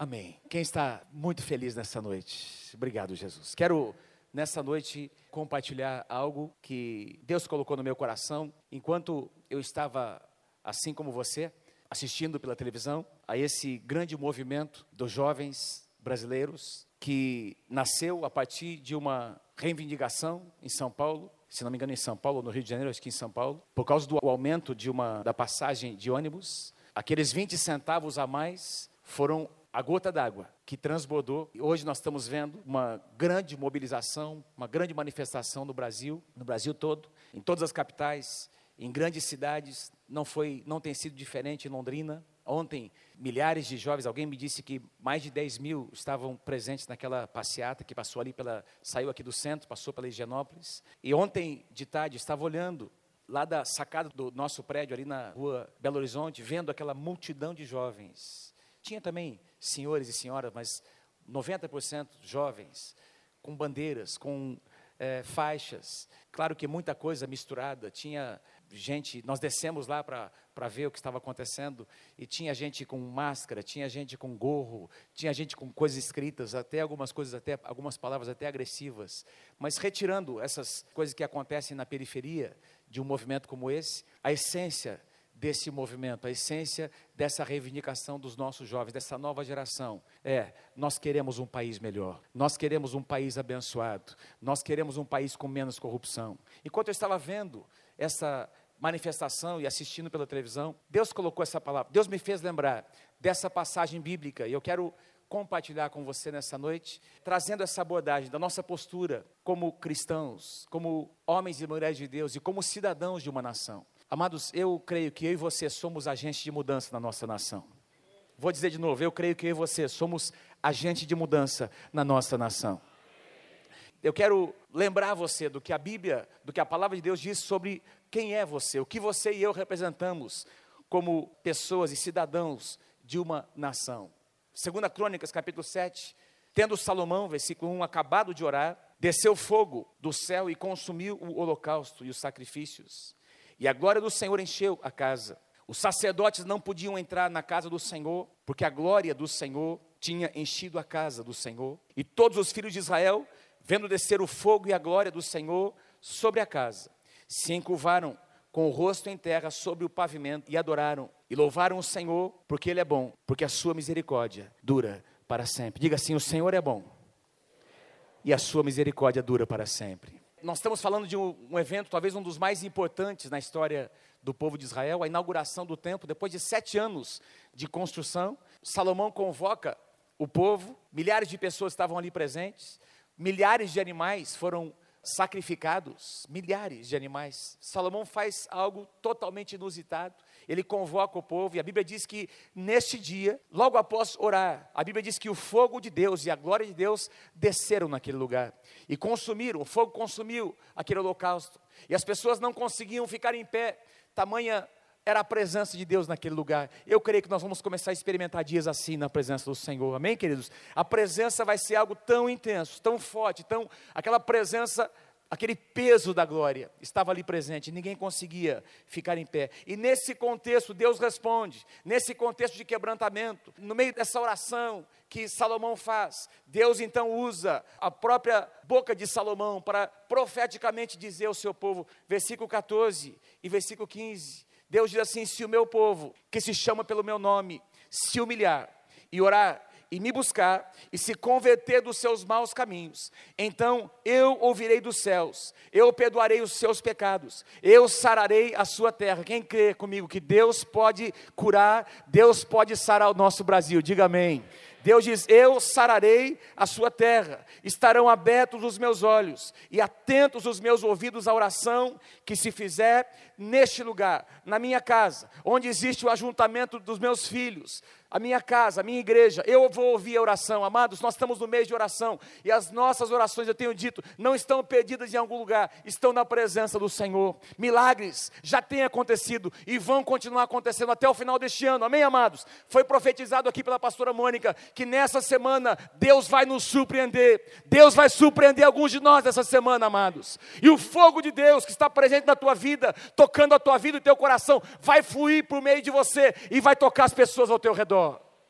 Amém. Quem está muito feliz nessa noite? Obrigado, Jesus. Quero nessa noite compartilhar algo que Deus colocou no meu coração enquanto eu estava, assim como você, assistindo pela televisão a esse grande movimento dos jovens brasileiros que nasceu a partir de uma reivindicação em São Paulo, se não me engano em São Paulo, no Rio de Janeiro, acho que em São Paulo, por causa do aumento de uma da passagem de ônibus, aqueles 20 centavos a mais foram a gota d'água que transbordou. Hoje nós estamos vendo uma grande mobilização, uma grande manifestação no Brasil, no Brasil todo, em todas as capitais, em grandes cidades. Não foi, não tem sido diferente em Londrina. Ontem, milhares de jovens, alguém me disse que mais de 10 mil estavam presentes naquela passeata que passou ali pela, saiu aqui do centro, passou pela Higienópolis. E ontem de tarde estava olhando lá da sacada do nosso prédio ali na rua Belo Horizonte, vendo aquela multidão de jovens. Tinha também senhores e senhoras, mas 90% jovens, com bandeiras, com é, faixas. Claro que muita coisa misturada. Tinha gente, nós descemos lá para ver o que estava acontecendo, e tinha gente com máscara, tinha gente com gorro, tinha gente com coisas escritas, até algumas coisas, até algumas palavras até agressivas. Mas retirando essas coisas que acontecem na periferia de um movimento como esse, a essência desse movimento, a essência dessa reivindicação dos nossos jovens, dessa nova geração. É, nós queremos um país melhor, nós queremos um país abençoado, nós queremos um país com menos corrupção. Enquanto eu estava vendo essa manifestação e assistindo pela televisão, Deus colocou essa palavra, Deus me fez lembrar dessa passagem bíblica e eu quero compartilhar com você nessa noite, trazendo essa abordagem da nossa postura como cristãos, como homens e mulheres de Deus e como cidadãos de uma nação. Amados, eu creio que eu e você somos agentes de mudança na nossa nação. Vou dizer de novo, eu creio que eu e você somos agentes de mudança na nossa nação. Eu quero lembrar você do que a Bíblia, do que a palavra de Deus diz sobre quem é você, o que você e eu representamos como pessoas e cidadãos de uma nação. Segunda Crônicas, capítulo 7, tendo Salomão, versículo 1, acabado de orar, desceu fogo do céu e consumiu o holocausto e os sacrifícios. E a glória do Senhor encheu a casa. Os sacerdotes não podiam entrar na casa do Senhor, porque a glória do Senhor tinha enchido a casa do Senhor. E todos os filhos de Israel, vendo descer o fogo e a glória do Senhor sobre a casa, se encurvaram com o rosto em terra sobre o pavimento e adoraram e louvaram o Senhor, porque Ele é bom, porque a sua misericórdia dura para sempre. Diga assim: o Senhor é bom e a sua misericórdia dura para sempre nós estamos falando de um, um, evento, talvez um dos mais importantes na história do povo de Israel, a inauguração do templo, depois de sete anos de construção. Salomão convoca o povo, milhares de pessoas estavam ali presentes, milhares de animais foram sacrificados, milhares de animais. Salomão faz algo totalmente inusitado. Ele convoca o povo e a Bíblia diz que neste dia, logo após orar, a Bíblia diz que o fogo de Deus e a glória de Deus desceram naquele lugar e consumiram, o fogo consumiu aquele holocausto. E as pessoas não conseguiam ficar em pé, tamanha era a presença de Deus naquele lugar. Eu creio que nós vamos começar a experimentar dias assim na presença do Senhor. Amém, queridos? A presença vai ser algo tão intenso, tão forte, tão aquela presença aquele peso da glória estava ali presente, ninguém conseguia ficar em pé. E nesse contexto, Deus responde, nesse contexto de quebrantamento, no meio dessa oração que Salomão faz, Deus então usa a própria boca de Salomão para profeticamente dizer ao seu povo, versículo 14 e versículo 15. Deus diz assim: Se o meu povo, que se chama pelo meu nome, se humilhar e orar e me buscar e se converter dos seus maus caminhos, então eu ouvirei dos céus, eu perdoarei os seus pecados, eu sararei a sua terra. Quem crê comigo que Deus pode curar, Deus pode sarar o nosso Brasil? Diga amém. Deus diz: Eu sararei a sua terra, estarão abertos os meus olhos e atentos os meus ouvidos à oração que se fizer neste lugar, na minha casa, onde existe o ajuntamento dos meus filhos, a minha casa, a minha igreja, eu vou ouvir a oração. Amados, nós estamos no mês de oração e as nossas orações, eu tenho dito, não estão perdidas em algum lugar, estão na presença do Senhor. Milagres já têm acontecido e vão continuar acontecendo até o final deste ano. Amém, amados? Foi profetizado aqui pela pastora Mônica que nessa semana Deus vai nos surpreender. Deus vai surpreender alguns de nós nessa semana, amados. E o fogo de Deus que está presente na tua vida, tocando a tua vida e teu coração, vai fluir por meio de você e vai tocar as pessoas ao teu redor.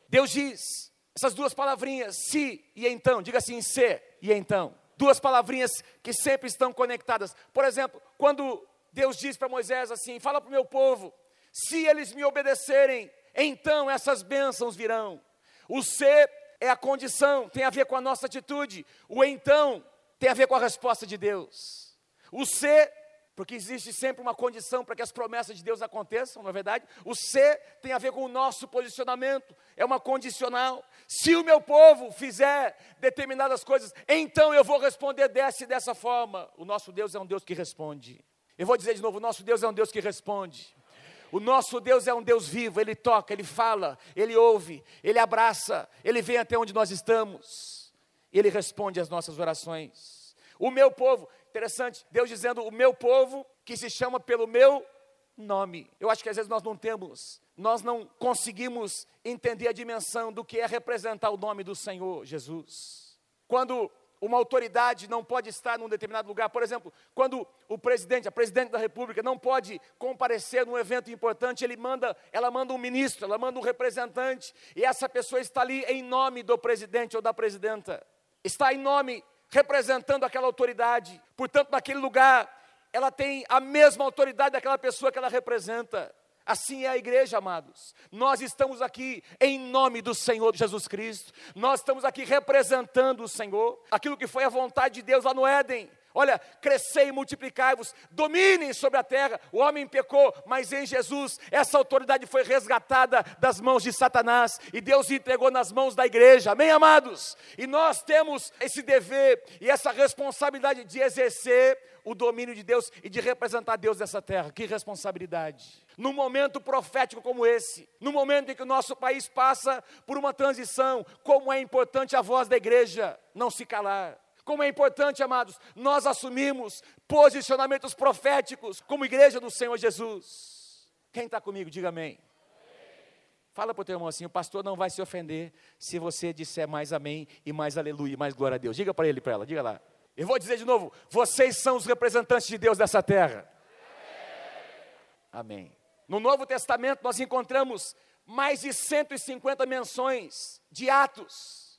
Deus diz Essas duas palavrinhas, se e então, diga assim, se e então. Duas palavrinhas que sempre estão conectadas. Por exemplo, quando Deus diz para Moisés assim: fala para o meu povo, se eles me obedecerem, então essas bênçãos virão. O ser é a condição, tem a ver com a nossa atitude. O então tem a ver com a resposta de Deus. O ser, porque existe sempre uma condição para que as promessas de Deus aconteçam, na é verdade. O ser tem a ver com o nosso posicionamento, é uma condicional. Se o meu povo fizer determinadas coisas, então eu vou responder dessa e dessa forma. O nosso Deus é um Deus que responde. Eu vou dizer de novo: o nosso Deus é um Deus que responde. O nosso Deus é um Deus vivo, Ele toca, Ele fala, Ele ouve, Ele abraça, Ele vem até onde nós estamos, Ele responde às nossas orações. O meu povo, interessante, Deus dizendo: o meu povo que se chama pelo meu nome. Eu acho que às vezes nós não temos, nós não conseguimos entender a dimensão do que é representar o nome do Senhor Jesus. Quando uma autoridade não pode estar num determinado lugar. Por exemplo, quando o presidente, a presidente da República não pode comparecer num evento importante, ele manda, ela manda um ministro, ela manda um representante, e essa pessoa está ali em nome do presidente ou da presidenta. Está em nome representando aquela autoridade. Portanto, naquele lugar, ela tem a mesma autoridade daquela pessoa que ela representa. Assim é a igreja, amados. Nós estamos aqui em nome do Senhor Jesus Cristo. Nós estamos aqui representando o Senhor, aquilo que foi a vontade de Deus lá no Éden. Olha, crescei e multiplicai-vos, dominem sobre a terra. O homem pecou, mas em Jesus essa autoridade foi resgatada das mãos de Satanás e Deus entregou nas mãos da igreja. Amém, amados? E nós temos esse dever e essa responsabilidade de exercer o domínio de Deus e de representar Deus nessa terra. Que responsabilidade! Num momento profético como esse, no momento em que o nosso país passa por uma transição, como é importante a voz da igreja não se calar. Como é importante, amados, nós assumirmos posicionamentos proféticos como igreja do Senhor Jesus. Quem está comigo, diga amém. Fala para o teu irmão assim: o pastor não vai se ofender se você disser mais amém e mais aleluia, mais glória a Deus. Diga para ele, para ela, diga lá. Eu vou dizer de novo: vocês são os representantes de Deus dessa terra. Amém. amém. No Novo Testamento nós encontramos mais de 150 menções de atos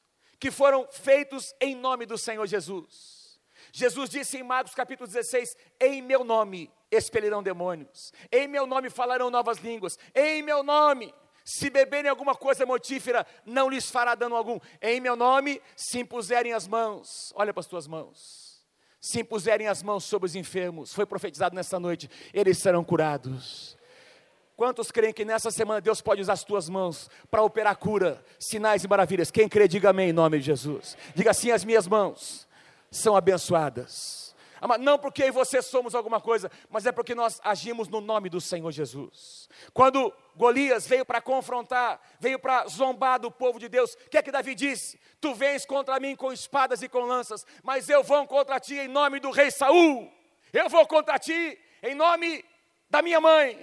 que foram feitos em nome do Senhor Jesus. Jesus disse em Marcos capítulo 16: Em meu nome expelirão demônios, em meu nome falarão novas línguas, em meu nome. Se beberem alguma coisa mortífera, não lhes fará dano algum. Em meu nome, se impuserem as mãos, olha para as tuas mãos. Se impuserem as mãos sobre os enfermos, foi profetizado nesta noite, eles serão curados. Quantos creem que nessa semana Deus pode usar as tuas mãos para operar cura, sinais e maravilhas? Quem crê, diga amém em nome de Jesus. Diga assim: as minhas mãos são abençoadas. Não porque você somos alguma coisa, mas é porque nós agimos no nome do Senhor Jesus. Quando Golias veio para confrontar, veio para zombar do povo de Deus, o que é que Davi disse? Tu vens contra mim com espadas e com lanças, mas eu vou contra ti em nome do rei Saul. Eu vou contra ti em nome da minha mãe.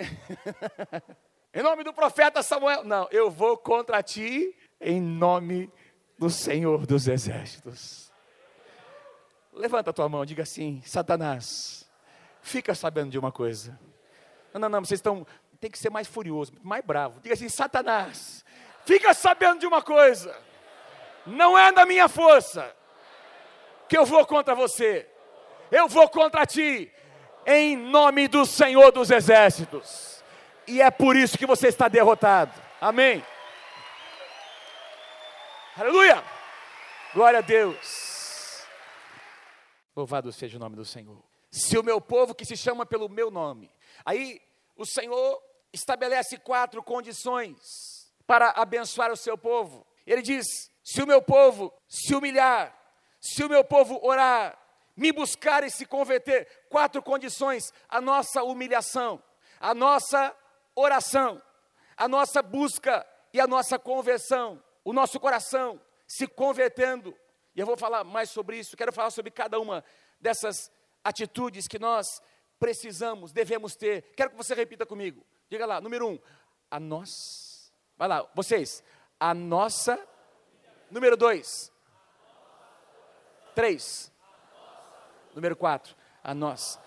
em nome do profeta Samuel. Não, eu vou contra ti em nome do Senhor dos Exércitos. Levanta a tua mão, diga assim: Satanás, fica sabendo de uma coisa. Não, não, não, vocês estão. Tem que ser mais furioso, mais bravo. Diga assim: Satanás, fica sabendo de uma coisa. Não é da minha força que eu vou contra você. Eu vou contra ti em nome do Senhor dos Exércitos. E é por isso que você está derrotado. Amém. Aleluia. Glória a Deus. Louvado seja o nome do Senhor. Se o meu povo que se chama pelo meu nome. Aí o Senhor estabelece quatro condições para abençoar o seu povo. Ele diz: se o meu povo se humilhar, se o meu povo orar, me buscar e se converter. Quatro condições: a nossa humilhação, a nossa oração, a nossa busca e a nossa conversão, o nosso coração se convertendo. E eu vou falar mais sobre isso, quero falar sobre cada uma dessas atitudes que nós precisamos, devemos ter. Quero que você repita comigo. Diga lá, número um, a nós. Vai lá, vocês. A nossa. Número dois. Três. Número quatro, a nós.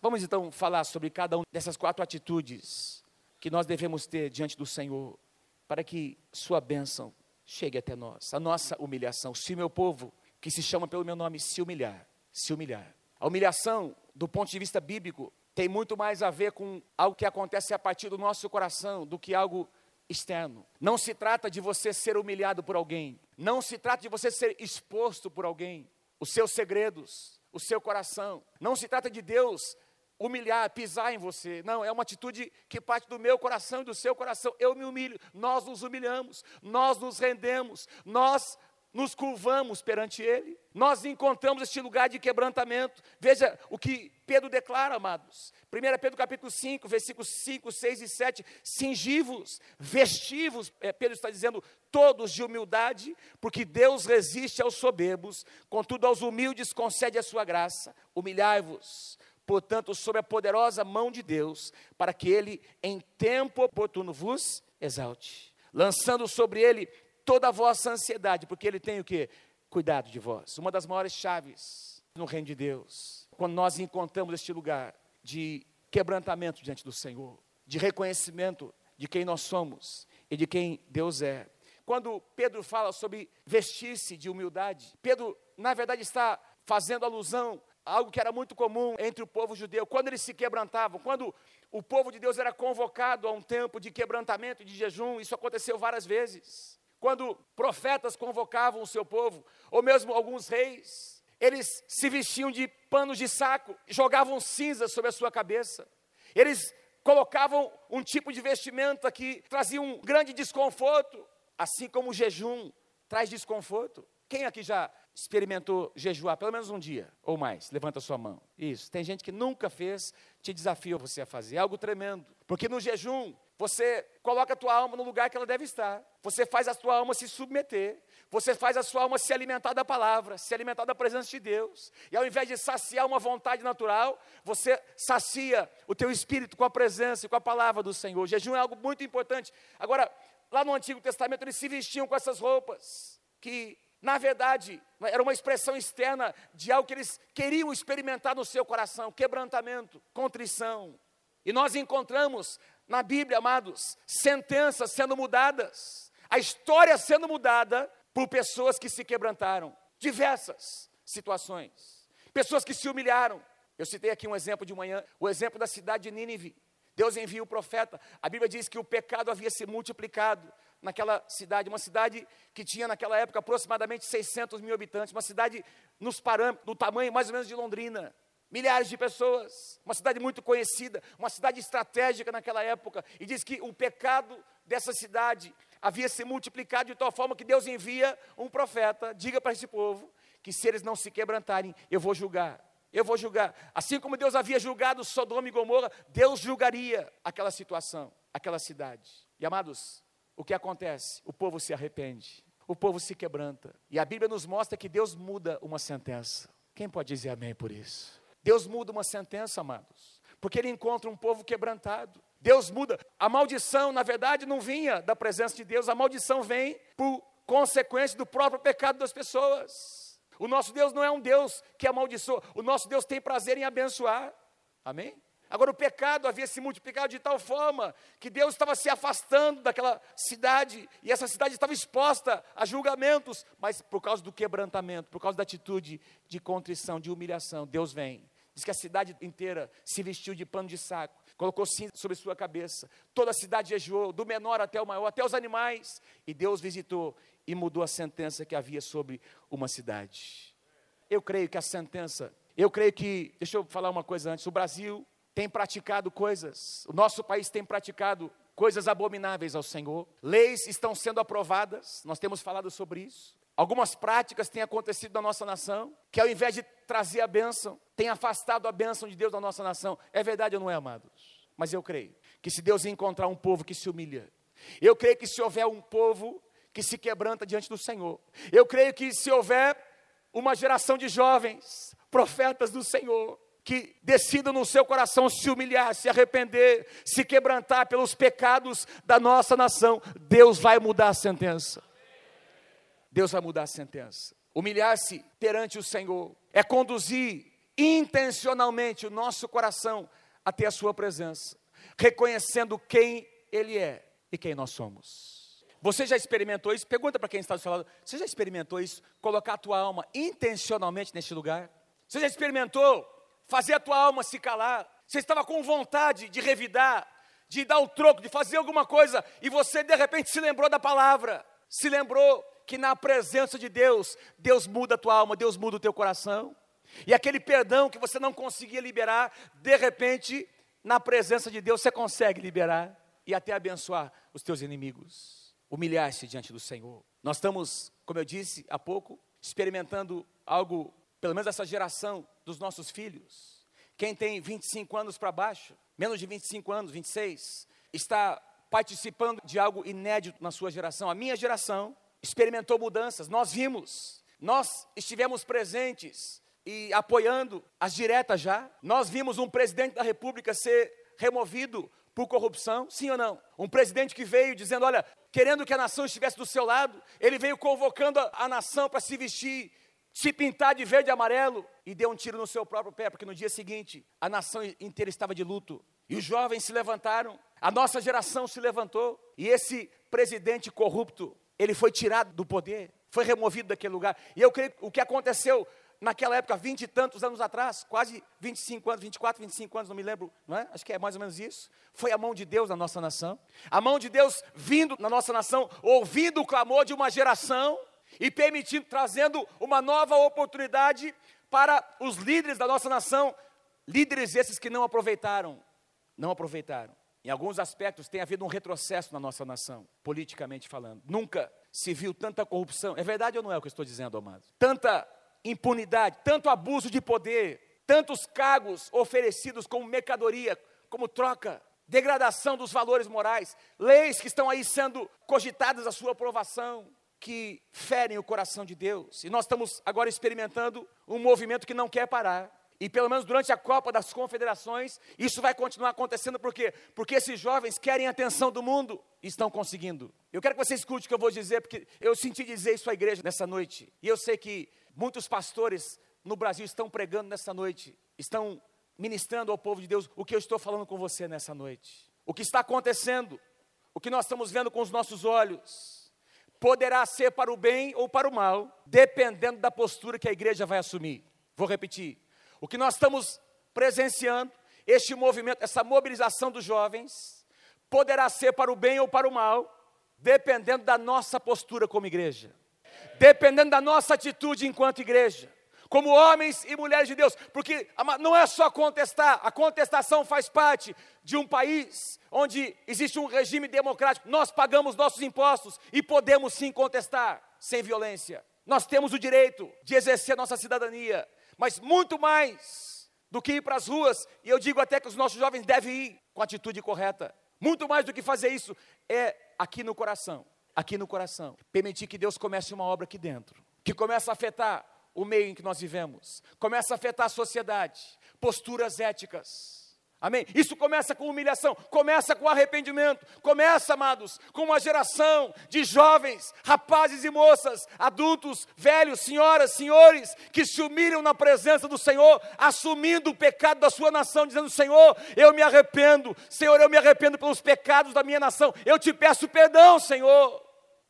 Vamos então falar sobre cada uma dessas quatro atitudes que nós devemos ter diante do Senhor, para que Sua bênção chegue até nós, a nossa humilhação. Se o meu povo, que se chama pelo meu nome, se humilhar, se humilhar. A humilhação, do ponto de vista bíblico, tem muito mais a ver com algo que acontece a partir do nosso coração do que algo externo. Não se trata de você ser humilhado por alguém, não se trata de você ser exposto por alguém, os seus segredos, o seu coração. Não se trata de Deus humilhar, pisar em você. Não, é uma atitude que parte do meu coração e do seu coração. Eu me humilho, nós nos humilhamos, nós nos rendemos, nós nos curvamos perante Ele, nós encontramos este lugar de quebrantamento. Veja o que Pedro declara, amados. 1 Pedro capítulo 5, versículos 5, 6 e 7. Cingivos, vestivos, é, Pedro está dizendo, todos de humildade, porque Deus resiste aos soberbos, contudo aos humildes concede a sua graça. Humilhai-vos, portanto, sob a poderosa mão de Deus, para que Ele, em tempo oportuno, vos exalte, lançando sobre Ele toda a vossa ansiedade, porque Ele tem o que? Cuidado de vós. Uma das maiores chaves no reino de Deus, quando nós encontramos este lugar de quebrantamento diante do Senhor, de reconhecimento de quem nós somos e de quem Deus é. Quando Pedro fala sobre vestir-se de humildade, Pedro, na verdade, está fazendo alusão a algo que era muito comum entre o povo judeu. Quando eles se quebrantavam, quando o povo de Deus era convocado a um tempo de quebrantamento, de jejum, isso aconteceu várias vezes. Quando profetas convocavam o seu povo, ou mesmo alguns reis, eles se vestiam de panos de saco, jogavam cinzas sobre a sua cabeça. Eles colocavam um tipo de vestimenta que trazia um grande desconforto, assim como o jejum traz desconforto. Quem aqui já experimentou jejuar pelo menos um dia ou mais? Levanta a sua mão. Isso. Tem gente que nunca fez, te desafio você a fazer. É algo tremendo. Porque no jejum você coloca a tua alma no lugar que ela deve estar. Você faz a tua alma se submeter. Você faz a sua alma se alimentar da palavra, se alimentar da presença de Deus. E ao invés de saciar uma vontade natural, você sacia o teu espírito com a presença e com a palavra do Senhor. O jejum é algo muito importante. Agora, lá no Antigo Testamento, eles se vestiam com essas roupas, que, na verdade, era uma expressão externa de algo que eles queriam experimentar no seu coração: quebrantamento, contrição. E nós encontramos na Bíblia, amados, sentenças sendo mudadas, a história sendo mudada por pessoas que se quebrantaram, diversas situações, pessoas que se humilharam. Eu citei aqui um exemplo de manhã, o exemplo da cidade de Nínive. Deus envia o profeta. A Bíblia diz que o pecado havia se multiplicado naquela cidade, uma cidade que tinha naquela época aproximadamente 600 mil habitantes, uma cidade nos parâmetros, no tamanho mais ou menos de Londrina milhares de pessoas, uma cidade muito conhecida, uma cidade estratégica naquela época, e diz que o pecado dessa cidade havia se multiplicado de tal forma que Deus envia um profeta, diga para esse povo que se eles não se quebrantarem, eu vou julgar. Eu vou julgar. Assim como Deus havia julgado Sodoma e Gomorra, Deus julgaria aquela situação, aquela cidade. E amados, o que acontece? O povo se arrepende, o povo se quebranta. E a Bíblia nos mostra que Deus muda uma sentença. Quem pode dizer amém por isso? Deus muda uma sentença, amados, porque Ele encontra um povo quebrantado. Deus muda. A maldição, na verdade, não vinha da presença de Deus, a maldição vem por consequência do próprio pecado das pessoas. O nosso Deus não é um Deus que amaldiçoa, o nosso Deus tem prazer em abençoar. Amém? Agora, o pecado havia se multiplicado de tal forma que Deus estava se afastando daquela cidade, e essa cidade estava exposta a julgamentos, mas por causa do quebrantamento, por causa da atitude de contrição, de humilhação, Deus vem. Diz que a cidade inteira se vestiu de pano de saco, colocou cinza sobre sua cabeça, toda a cidade jejuou, do menor até o maior, até os animais, e Deus visitou e mudou a sentença que havia sobre uma cidade. Eu creio que a sentença, eu creio que, deixa eu falar uma coisa antes, o Brasil tem praticado coisas, o nosso país tem praticado coisas abomináveis ao Senhor, leis estão sendo aprovadas, nós temos falado sobre isso. Algumas práticas têm acontecido na nossa nação, que ao invés de trazer a bênção, tem afastado a bênção de Deus da nossa nação. É verdade ou não é, amados? Mas eu creio que se Deus encontrar um povo que se humilha, eu creio que se houver um povo que se quebranta diante do Senhor, eu creio que se houver uma geração de jovens, profetas do Senhor, que decidam no seu coração se humilhar, se arrepender, se quebrantar pelos pecados da nossa nação, Deus vai mudar a sentença. Deus vai mudar a sentença. Humilhar-se perante o Senhor é conduzir intencionalmente o nosso coração até a Sua presença, reconhecendo quem Ele é e quem nós somos. Você já experimentou isso? Pergunta para quem está do seu lado. Você já experimentou isso? Colocar a tua alma intencionalmente neste lugar? Você já experimentou fazer a tua alma se calar? Você estava com vontade de revidar, de dar o troco, de fazer alguma coisa, e você de repente se lembrou da palavra, se lembrou que na presença de Deus, Deus muda a tua alma, Deus muda o teu coração. E aquele perdão que você não conseguia liberar, de repente, na presença de Deus, você consegue liberar e até abençoar os teus inimigos. Humilhar-se diante do Senhor. Nós estamos, como eu disse há pouco, experimentando algo, pelo menos essa geração dos nossos filhos. Quem tem 25 anos para baixo, menos de 25 anos, 26, está participando de algo inédito na sua geração. A minha geração experimentou mudanças, nós vimos, nós estivemos presentes e apoiando as diretas já. Nós vimos um presidente da República ser removido por corrupção, sim ou não? Um presidente que veio dizendo, olha, querendo que a nação estivesse do seu lado, ele veio convocando a, a nação para se vestir, se pintar de verde e amarelo e deu um tiro no seu próprio pé, porque no dia seguinte a nação inteira estava de luto. E os jovens se levantaram, a nossa geração se levantou, e esse presidente corrupto, ele foi tirado do poder, foi removido daquele lugar. E eu creio que o que aconteceu naquela época, vinte e tantos anos atrás, quase 25 anos, 24, 25 anos, não me lembro, não é? Acho que é mais ou menos isso. Foi a mão de Deus na nossa nação. A mão de Deus vindo na nossa nação, ouvindo o clamor de uma geração e permitindo, trazendo uma nova oportunidade para os líderes da nossa nação, líderes esses que não aproveitaram, não aproveitaram. Em alguns aspectos tem havido um retrocesso na nossa nação, politicamente falando. Nunca se viu tanta corrupção. É verdade ou não é o que eu estou dizendo, amado? Tanta impunidade, tanto abuso de poder, tantos cargos oferecidos como mercadoria, como troca, degradação dos valores morais, leis que estão aí sendo cogitadas a sua aprovação, que ferem o coração de Deus. E nós estamos agora experimentando um movimento que não quer parar. E pelo menos durante a Copa das Confederações, isso vai continuar acontecendo por quê? Porque esses jovens querem a atenção do mundo e estão conseguindo. Eu quero que você escute o que eu vou dizer, porque eu senti dizer isso à igreja nessa noite. E eu sei que Muitos pastores no Brasil estão pregando nessa noite, estão ministrando ao povo de Deus o que eu estou falando com você nessa noite. O que está acontecendo, o que nós estamos vendo com os nossos olhos, poderá ser para o bem ou para o mal, dependendo da postura que a igreja vai assumir. Vou repetir. O que nós estamos presenciando, este movimento, essa mobilização dos jovens, poderá ser para o bem ou para o mal, dependendo da nossa postura como igreja dependendo da nossa atitude enquanto igreja, como homens e mulheres de Deus, porque não é só contestar, a contestação faz parte de um país onde existe um regime democrático, nós pagamos nossos impostos e podemos sim contestar sem violência. Nós temos o direito de exercer nossa cidadania, mas muito mais do que ir para as ruas, e eu digo até que os nossos jovens devem ir com a atitude correta. Muito mais do que fazer isso é aqui no coração aqui no coração. Permitir que Deus comece uma obra aqui dentro, que comece a afetar o meio em que nós vivemos, comece a afetar a sociedade, posturas éticas. Amém? Isso começa com humilhação, começa com arrependimento, começa, amados, com uma geração de jovens, rapazes e moças, adultos, velhos, senhoras, senhores, que se humilham na presença do Senhor, assumindo o pecado da sua nação, dizendo: Senhor, eu me arrependo, Senhor, eu me arrependo pelos pecados da minha nação, eu te peço perdão, Senhor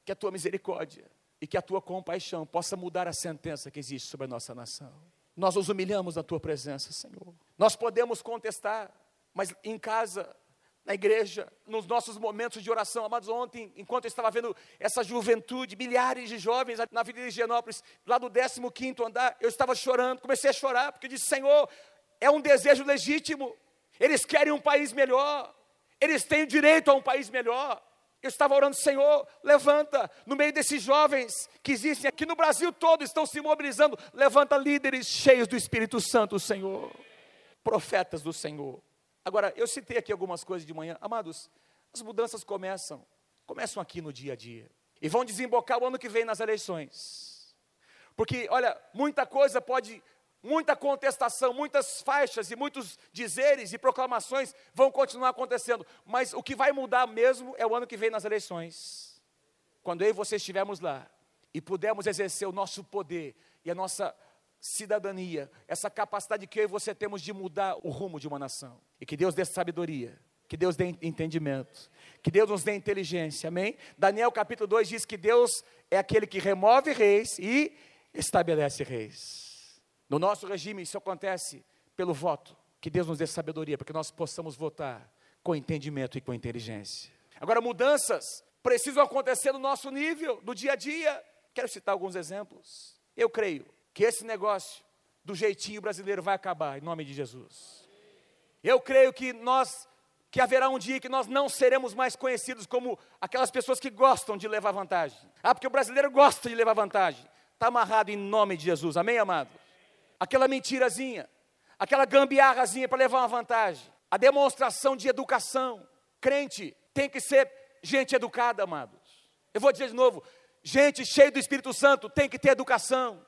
que a tua misericórdia e que a tua compaixão possa mudar a sentença que existe sobre a nossa nação. Nós nos humilhamos na tua presença, Senhor. Nós podemos contestar, mas em casa, na igreja, nos nossos momentos de oração, amados, ontem, enquanto eu estava vendo essa juventude, milhares de jovens na Avenida de Higienópolis, lá do 15 andar, eu estava chorando, comecei a chorar, porque disse, Senhor, é um desejo legítimo, eles querem um país melhor, eles têm direito a um país melhor, eu estava orando, Senhor, levanta, no meio desses jovens que existem aqui no Brasil todo, estão se mobilizando, levanta líderes cheios do Espírito Santo, Senhor, profetas do Senhor. Agora, eu citei aqui algumas coisas de manhã, amados, as mudanças começam, começam aqui no dia a dia, e vão desembocar o ano que vem nas eleições, porque, olha, muita coisa pode muita contestação, muitas faixas e muitos dizeres e proclamações vão continuar acontecendo, mas o que vai mudar mesmo é o ano que vem nas eleições. Quando eu e você estivermos lá e pudermos exercer o nosso poder e a nossa cidadania, essa capacidade que eu e você temos de mudar o rumo de uma nação. E que Deus dê sabedoria Que Deus dê entendimento. Que Deus nos dê inteligência. Amém? Daniel capítulo 2 diz que Deus é aquele que remove reis e estabelece reis. No nosso regime, isso acontece pelo voto. Que Deus nos dê sabedoria para que nós possamos votar com entendimento e com inteligência. Agora, mudanças precisam acontecer no nosso nível, do dia a dia. Quero citar alguns exemplos. Eu creio que esse negócio do jeitinho brasileiro vai acabar, em nome de Jesus. Eu creio que nós, que haverá um dia que nós não seremos mais conhecidos como aquelas pessoas que gostam de levar vantagem. Ah, porque o brasileiro gosta de levar vantagem. Está amarrado em nome de Jesus, amém, amado? Aquela mentirazinha, aquela gambiarrazinha para levar uma vantagem. A demonstração de educação. Crente tem que ser gente educada, amados. Eu vou dizer de novo: gente cheia do Espírito Santo tem que ter educação,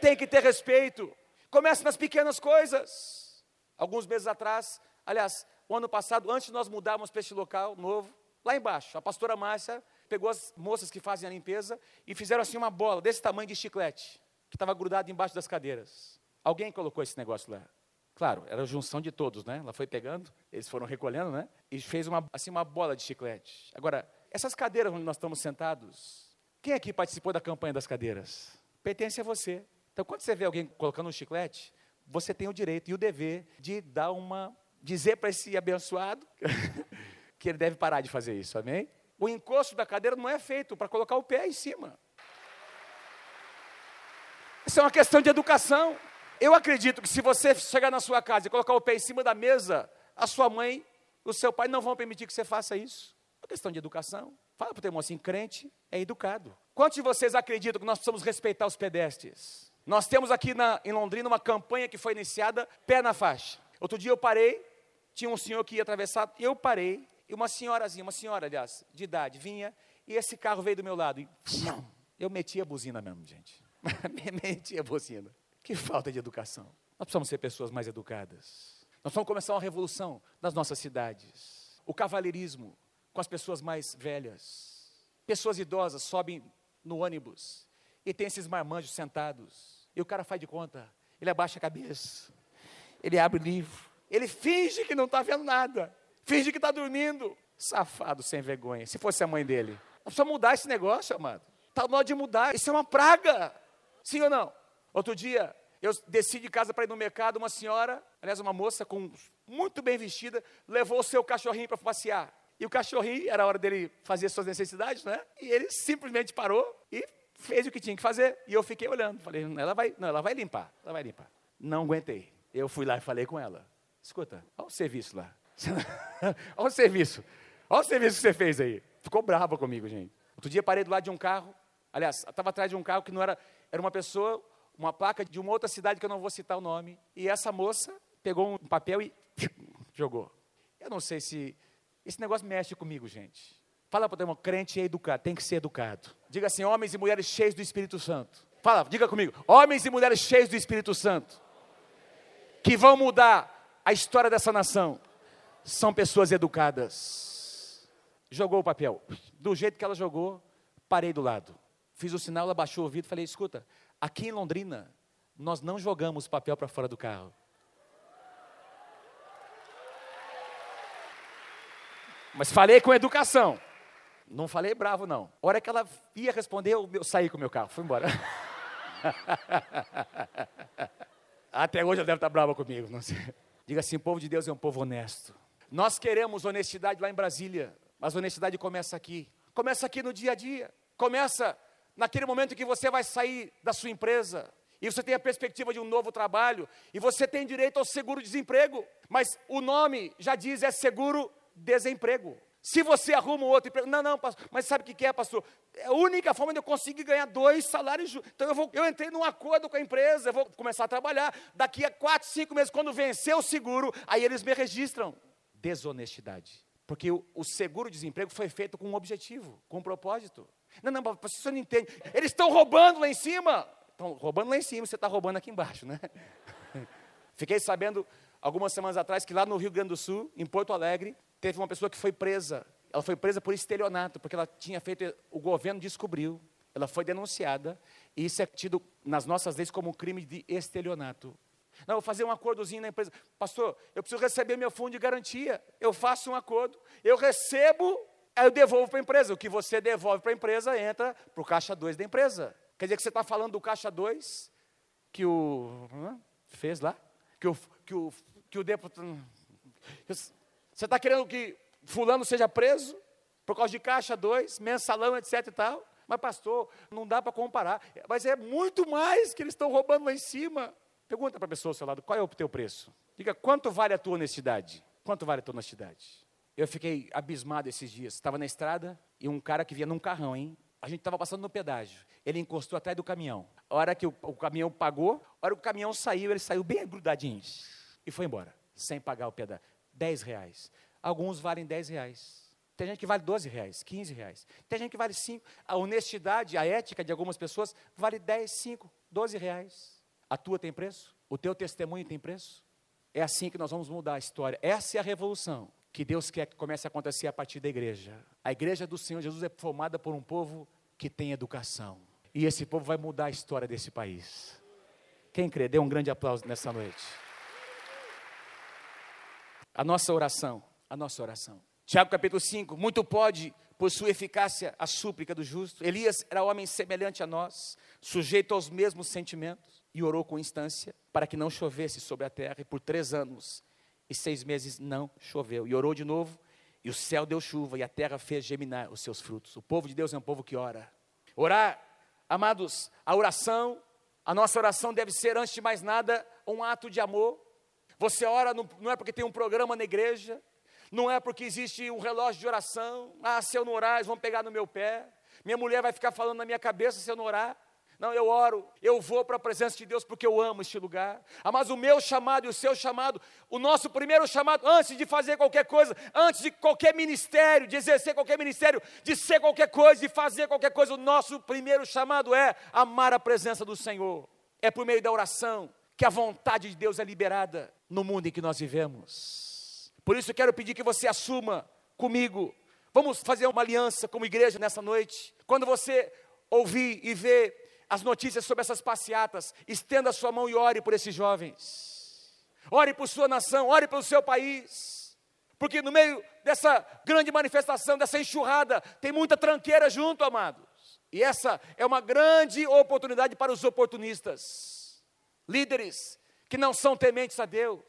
tem que ter respeito. Comece nas pequenas coisas. Alguns meses atrás, aliás, o ano passado, antes de nós mudarmos para este local novo, lá embaixo, a pastora Márcia pegou as moças que fazem a limpeza e fizeram assim uma bola desse tamanho de chiclete, que estava grudado embaixo das cadeiras. Alguém colocou esse negócio lá. Claro, era a junção de todos, né? Ela foi pegando, eles foram recolhendo, né? E fez uma, assim uma bola de chiclete. Agora, essas cadeiras onde nós estamos sentados, quem aqui participou da campanha das cadeiras? Pertence a você. Então, quando você vê alguém colocando um chiclete, você tem o direito e o dever de dar uma, dizer para esse abençoado que ele deve parar de fazer isso, amém? O encosto da cadeira não é feito para colocar o pé em cima. É uma questão de educação. Eu acredito que se você chegar na sua casa e colocar o pé em cima da mesa, a sua mãe, o seu pai não vão permitir que você faça isso. É uma questão de educação. Fala para o teu irmão assim, crente é educado. Quantos de vocês acreditam que nós precisamos respeitar os pedestres? Nós temos aqui na, em Londrina uma campanha que foi iniciada, pé na faixa. Outro dia eu parei, tinha um senhor que ia atravessar, eu parei, e uma senhorazinha, uma senhora, aliás, de idade, vinha, e esse carro veio do meu lado. E, eu meti a buzina mesmo, gente. Meti a buzina. Que falta de educação. Nós precisamos ser pessoas mais educadas. Nós vamos começar uma revolução nas nossas cidades. O cavalheirismo com as pessoas mais velhas. Pessoas idosas sobem no ônibus e tem esses marmanjos sentados. E o cara faz de conta. Ele abaixa a cabeça. Ele abre o livro. Ele finge que não está vendo nada. Finge que está dormindo. Safado, sem vergonha. Se fosse a mãe dele. Nós precisamos mudar esse negócio, amado. Está na hora de mudar. Isso é uma praga. Sim ou não? Outro dia, eu desci de casa para ir no mercado, uma senhora, aliás, uma moça com muito bem vestida, levou o seu cachorrinho para passear. E o cachorrinho, era hora dele fazer suas necessidades, né? E ele simplesmente parou e fez o que tinha que fazer. E eu fiquei olhando. Falei, ela vai, não, ela vai limpar, ela vai limpar. Não aguentei. Eu fui lá e falei com ela. Escuta, olha o serviço lá. olha o serviço. Olha o serviço que você fez aí. Ficou brava comigo, gente. Outro dia parei do lado de um carro. Aliás, estava atrás de um carro que não era. Era uma pessoa uma placa de uma outra cidade que eu não vou citar o nome. E essa moça pegou um papel e jogou. Eu não sei se. Esse negócio mexe comigo, gente. Fala para o crente é educado, tem que ser educado. Diga assim, homens e mulheres cheios do Espírito Santo. Fala, diga comigo, homens e mulheres cheios do Espírito Santo. Que vão mudar a história dessa nação. São pessoas educadas. Jogou o papel. Do jeito que ela jogou, parei do lado. Fiz o sinal, ela baixou o ouvido e falei, escuta, Aqui em Londrina, nós não jogamos papel para fora do carro. Mas falei com educação. Não falei bravo, não. A hora que ela ia responder, eu, saí com o meu carro, fui embora. Até hoje ela deve estar brava comigo, não sei. Diga assim: o povo de Deus é um povo honesto. Nós queremos honestidade lá em Brasília, mas honestidade começa aqui. Começa aqui no dia a dia. Começa naquele momento que você vai sair da sua empresa, e você tem a perspectiva de um novo trabalho, e você tem direito ao seguro-desemprego, mas o nome já diz é seguro-desemprego. Se você arruma um outro emprego, não, não, pastor, mas sabe o que é, pastor? É a única forma de eu conseguir ganhar dois salários. Então eu, vou, eu entrei num acordo com a empresa, eu vou começar a trabalhar. Daqui a quatro, cinco meses, quando vencer o seguro, aí eles me registram. Desonestidade. Porque o, o seguro-desemprego foi feito com um objetivo, com um propósito. Não, não, você não entende. Eles estão roubando lá em cima. Estão roubando lá em cima, você está roubando aqui embaixo, né? Fiquei sabendo algumas semanas atrás que lá no Rio Grande do Sul, em Porto Alegre, teve uma pessoa que foi presa. Ela foi presa por estelionato, porque ela tinha feito, o governo descobriu, ela foi denunciada, e isso é tido nas nossas leis como um crime de estelionato. Não, vou fazer um acordozinho na empresa. Pastor, eu preciso receber meu fundo de garantia. Eu faço um acordo, eu recebo, aí eu devolvo para a empresa. O que você devolve para a empresa entra para o caixa 2 da empresa. Quer dizer que você está falando do caixa 2 que o. fez lá? Que o. Que o, que o deputado. Você está querendo que fulano seja preso por causa de caixa 2, mensalão, etc e tal? Mas, pastor, não dá para comparar. Mas é muito mais que eles estão roubando lá em cima. Pergunta para a pessoa ao seu lado, qual é o teu preço? Diga, quanto vale a tua honestidade? Quanto vale a tua honestidade? Eu fiquei abismado esses dias. Estava na estrada e um cara que vinha num carrão, hein? A gente estava passando no pedágio. Ele encostou atrás do caminhão. A hora que o, o caminhão pagou, a hora que o caminhão saiu, ele saiu bem grudadinho. E foi embora, sem pagar o pedágio. 10 reais. Alguns valem 10 reais. Tem gente que vale 12 reais, 15 reais. Tem gente que vale 5. A honestidade, a ética de algumas pessoas vale 10, 5, 12 reais. A tua tem preço? O teu testemunho tem preço? É assim que nós vamos mudar a história. Essa é a revolução que Deus quer que comece a acontecer a partir da igreja. A igreja do Senhor Jesus é formada por um povo que tem educação. E esse povo vai mudar a história desse país. Quem crê, dê um grande aplauso nessa noite. A nossa oração, a nossa oração Tiago capítulo 5, muito pode, por sua eficácia, a súplica do justo. Elias era homem semelhante a nós, sujeito aos mesmos sentimentos, e orou com instância para que não chovesse sobre a terra, e por três anos e seis meses não choveu. E orou de novo, e o céu deu chuva, e a terra fez geminar os seus frutos. O povo de Deus é um povo que ora. Orar, amados, a oração, a nossa oração deve ser, antes de mais nada, um ato de amor. Você ora, não é porque tem um programa na igreja, não é porque existe um relógio de oração. Ah, se eu não orar, eles vão pegar no meu pé. Minha mulher vai ficar falando na minha cabeça se eu não orar. Não, eu oro, eu vou para a presença de Deus porque eu amo este lugar. Ah, mas o meu chamado e o seu chamado, o nosso primeiro chamado, antes de fazer qualquer coisa, antes de qualquer ministério, de exercer qualquer ministério, de ser qualquer coisa, de fazer qualquer coisa, o nosso primeiro chamado é amar a presença do Senhor. É por meio da oração que a vontade de Deus é liberada no mundo em que nós vivemos. Por isso quero pedir que você assuma comigo. Vamos fazer uma aliança como igreja nessa noite. Quando você ouvir e ver as notícias sobre essas passeatas, estenda a sua mão e ore por esses jovens. Ore por sua nação, ore pelo seu país. Porque no meio dessa grande manifestação, dessa enxurrada, tem muita tranqueira junto, amados. E essa é uma grande oportunidade para os oportunistas, líderes que não são tementes a Deus,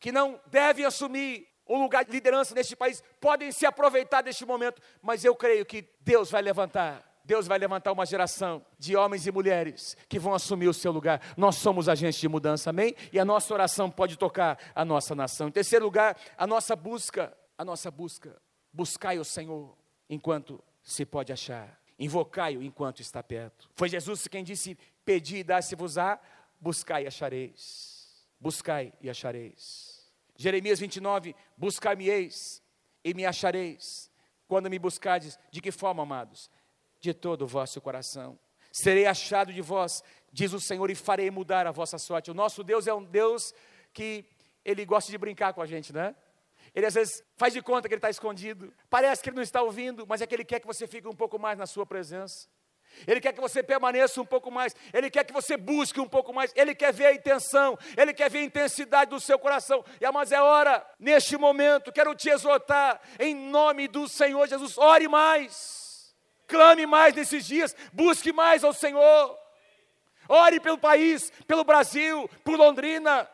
que não devem assumir um lugar de liderança neste país, podem se aproveitar deste momento, mas eu creio que Deus vai levantar. Deus vai levantar uma geração de homens e mulheres que vão assumir o seu lugar. Nós somos agentes de mudança, amém? E a nossa oração pode tocar a nossa nação. Em terceiro lugar, a nossa busca, a nossa busca. Buscai o Senhor enquanto se pode achar. Invocai-o enquanto está perto. Foi Jesus quem disse: Pedi e dá-se-vos-á, buscai e achareis. Buscai e achareis. Jeremias 29, buscar-me-eis e me achareis, quando me buscardes, de que forma, amados? De todo o vosso coração. Serei achado de vós, diz o Senhor, e farei mudar a vossa sorte. O nosso Deus é um Deus que ele gosta de brincar com a gente, né? Ele às vezes faz de conta que ele está escondido. Parece que ele não está ouvindo, mas é que ele quer que você fique um pouco mais na sua presença. Ele quer que você permaneça um pouco mais, Ele quer que você busque um pouco mais, Ele quer ver a intenção, Ele quer ver a intensidade do seu coração. E mas é hora, neste momento, quero te exortar, em nome do Senhor Jesus, ore mais, clame mais nesses dias, busque mais ao Senhor, ore pelo país, pelo Brasil, por Londrina,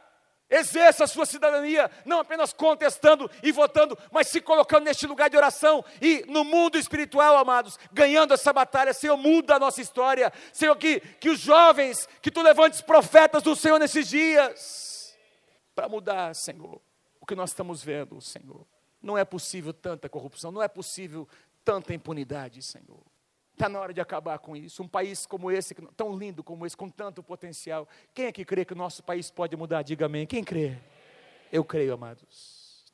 Exerça a sua cidadania, não apenas contestando e votando, mas se colocando neste lugar de oração e no mundo espiritual, amados, ganhando essa batalha. Senhor, muda a nossa história. Senhor, que, que os jovens, que tu levantes profetas do Senhor nesses dias, para mudar, Senhor, o que nós estamos vendo, Senhor. Não é possível tanta corrupção, não é possível tanta impunidade, Senhor. Está na hora de acabar com isso. Um país como esse, tão lindo como esse, com tanto potencial. Quem é que crê que o nosso país pode mudar? Diga amém. Quem crê? Eu creio, amados.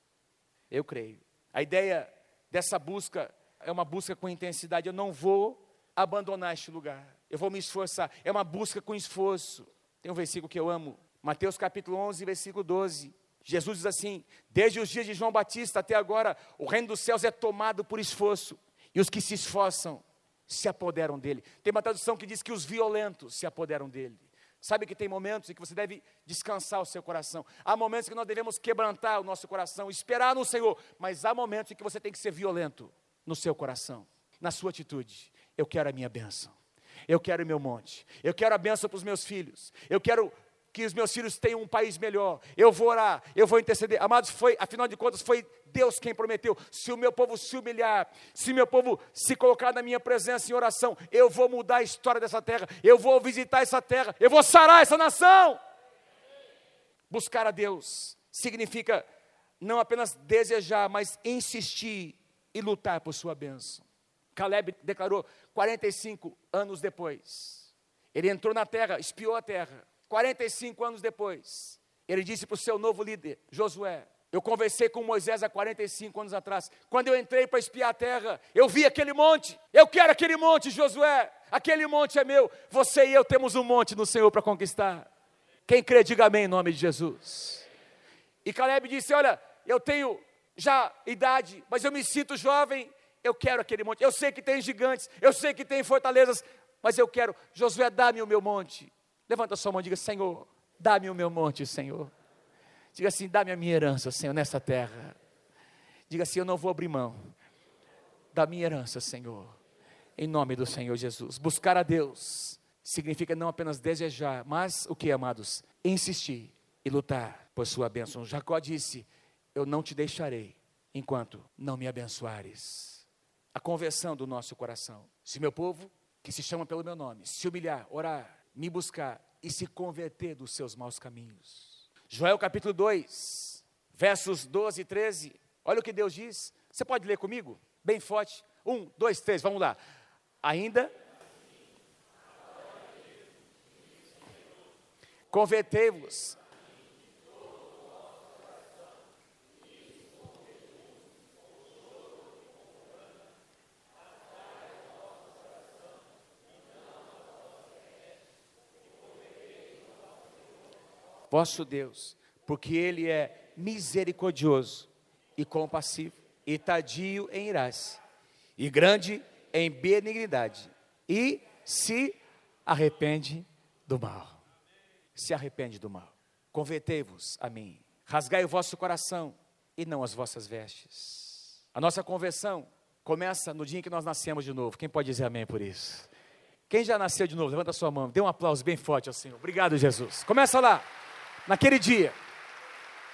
Eu creio. A ideia dessa busca é uma busca com intensidade. Eu não vou abandonar este lugar. Eu vou me esforçar. É uma busca com esforço. Tem um versículo que eu amo. Mateus capítulo 11, versículo 12. Jesus diz assim: Desde os dias de João Batista até agora, o reino dos céus é tomado por esforço. E os que se esforçam se apoderam dele. Tem uma tradução que diz que os violentos se apoderam dele. Sabe que tem momentos em que você deve descansar o seu coração. Há momentos que nós devemos quebrantar o nosso coração, esperar no Senhor. Mas há momentos em que você tem que ser violento no seu coração, na sua atitude. Eu quero a minha bênção. Eu quero o meu monte. Eu quero a bênção para os meus filhos. Eu quero que os meus filhos tenham um país melhor. Eu vou orar, eu vou interceder. Amados, foi, afinal de contas, foi Deus quem prometeu. Se o meu povo se humilhar, se meu povo se colocar na minha presença em oração, eu vou mudar a história dessa terra, eu vou visitar essa terra, eu vou sarar essa nação. Buscar a Deus significa não apenas desejar, mas insistir e lutar por sua bênção. Caleb declarou 45 anos depois. Ele entrou na terra, espiou a terra 45 anos depois, ele disse para o seu novo líder, Josué: Eu conversei com Moisés há 45 anos atrás. Quando eu entrei para espiar a terra, eu vi aquele monte. Eu quero aquele monte, Josué. Aquele monte é meu. Você e eu temos um monte no Senhor para conquistar. Quem crê, diga amém em nome de Jesus. E Caleb disse: Olha, eu tenho já idade, mas eu me sinto jovem. Eu quero aquele monte. Eu sei que tem gigantes, eu sei que tem fortalezas, mas eu quero. Josué, dá-me o meu monte. Levanta a sua mão e diga: Senhor, dá-me o meu monte, Senhor. Diga assim: dá-me a minha herança, Senhor, nessa terra. Diga assim: eu não vou abrir mão da minha herança, Senhor. Em nome do Senhor Jesus. Buscar a Deus significa não apenas desejar, mas o que, amados? Insistir e lutar por sua bênção. Jacó disse: Eu não te deixarei enquanto não me abençoares. A conversão do nosso coração. Se meu povo, que se chama pelo meu nome, se humilhar, orar, me buscar e se converter dos seus maus caminhos. Joel capítulo 2, versos 12 e 13. Olha o que Deus diz. Você pode ler comigo? Bem forte. Um, dois, três, vamos lá. Ainda. Convertei-vos vosso Deus, porque Ele é misericordioso e compassivo, e tadio em irás, e grande em benignidade, e se arrepende do mal. Se arrepende do mal. Convertei-vos a mim, rasgai o vosso coração e não as vossas vestes. A nossa conversão começa no dia em que nós nascemos de novo. Quem pode dizer amém por isso? Quem já nasceu de novo? Levanta sua mão. Dê um aplauso bem forte ao Senhor. Obrigado, Jesus. Começa lá naquele dia.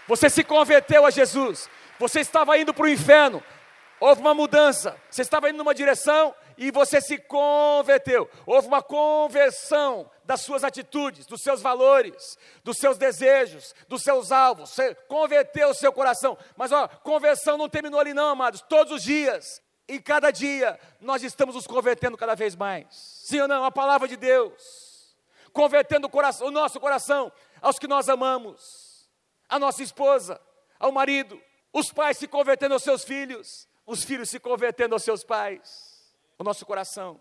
Você se converteu a Jesus. Você estava indo para o inferno. Houve uma mudança. Você estava indo numa direção e você se converteu. Houve uma conversão das suas atitudes, dos seus valores, dos seus desejos, dos seus alvos. Você converteu o seu coração. Mas ó, conversão não terminou ali não, amados. Todos os dias, em cada dia, nós estamos nos convertendo cada vez mais. Sim ou não? A palavra de Deus. Convertendo o, coração, o nosso coração aos que nós amamos, a nossa esposa, ao marido, os pais se convertendo aos seus filhos, os filhos se convertendo aos seus pais, o nosso coração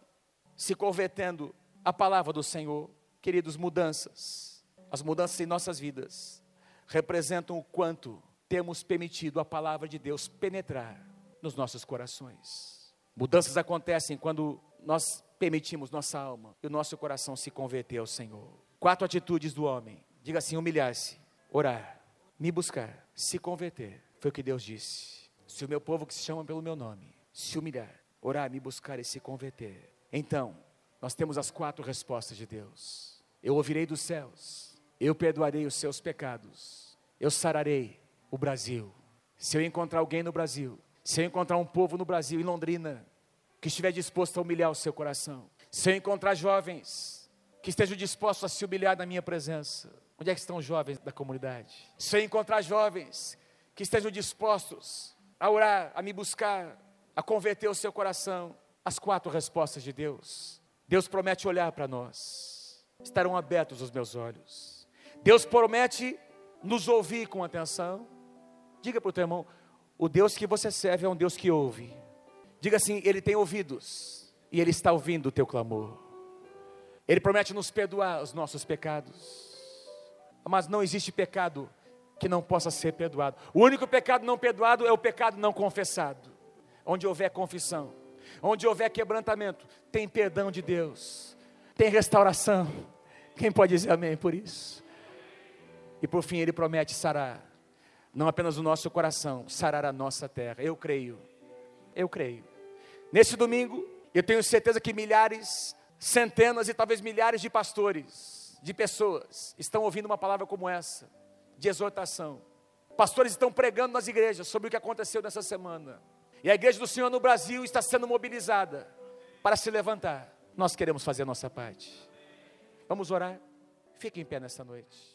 se convertendo à palavra do Senhor. Queridos, mudanças, as mudanças em nossas vidas representam o quanto temos permitido a palavra de Deus penetrar nos nossos corações. Mudanças acontecem quando nós permitimos nossa alma e o nosso coração se converter ao Senhor. Quatro atitudes do homem Diga assim: humilhar-se, orar, me buscar, se converter. Foi o que Deus disse. Se o meu povo que se chama pelo meu nome se humilhar, orar, me buscar e se converter. Então, nós temos as quatro respostas de Deus. Eu ouvirei dos céus, eu perdoarei os seus pecados, eu sararei o Brasil. Se eu encontrar alguém no Brasil, se eu encontrar um povo no Brasil, em Londrina, que estiver disposto a humilhar o seu coração, se eu encontrar jovens que estejam dispostos a se humilhar na minha presença, Onde é que estão os jovens da comunidade? Se eu encontrar jovens que estejam dispostos a orar, a me buscar, a converter o seu coração, as quatro respostas de Deus. Deus promete olhar para nós. Estarão abertos os meus olhos. Deus promete nos ouvir com atenção. Diga para o teu irmão: o Deus que você serve é um Deus que ouve. Diga assim: Ele tem ouvidos e Ele está ouvindo o teu clamor. Ele promete nos perdoar os nossos pecados. Mas não existe pecado que não possa ser perdoado. O único pecado não perdoado é o pecado não confessado. Onde houver confissão, onde houver quebrantamento, tem perdão de Deus, tem restauração, Quem pode dizer amém por isso? E por fim, ele promete sarar, não apenas o nosso coração, sarar a nossa terra. Eu creio, eu creio. Nesse domingo, eu tenho certeza que milhares, centenas e talvez milhares de pastores, de pessoas, estão ouvindo uma palavra como essa, de exortação. Pastores estão pregando nas igrejas sobre o que aconteceu nessa semana. E a igreja do Senhor no Brasil está sendo mobilizada para se levantar. Nós queremos fazer a nossa parte. Vamos orar? Fique em pé nessa noite.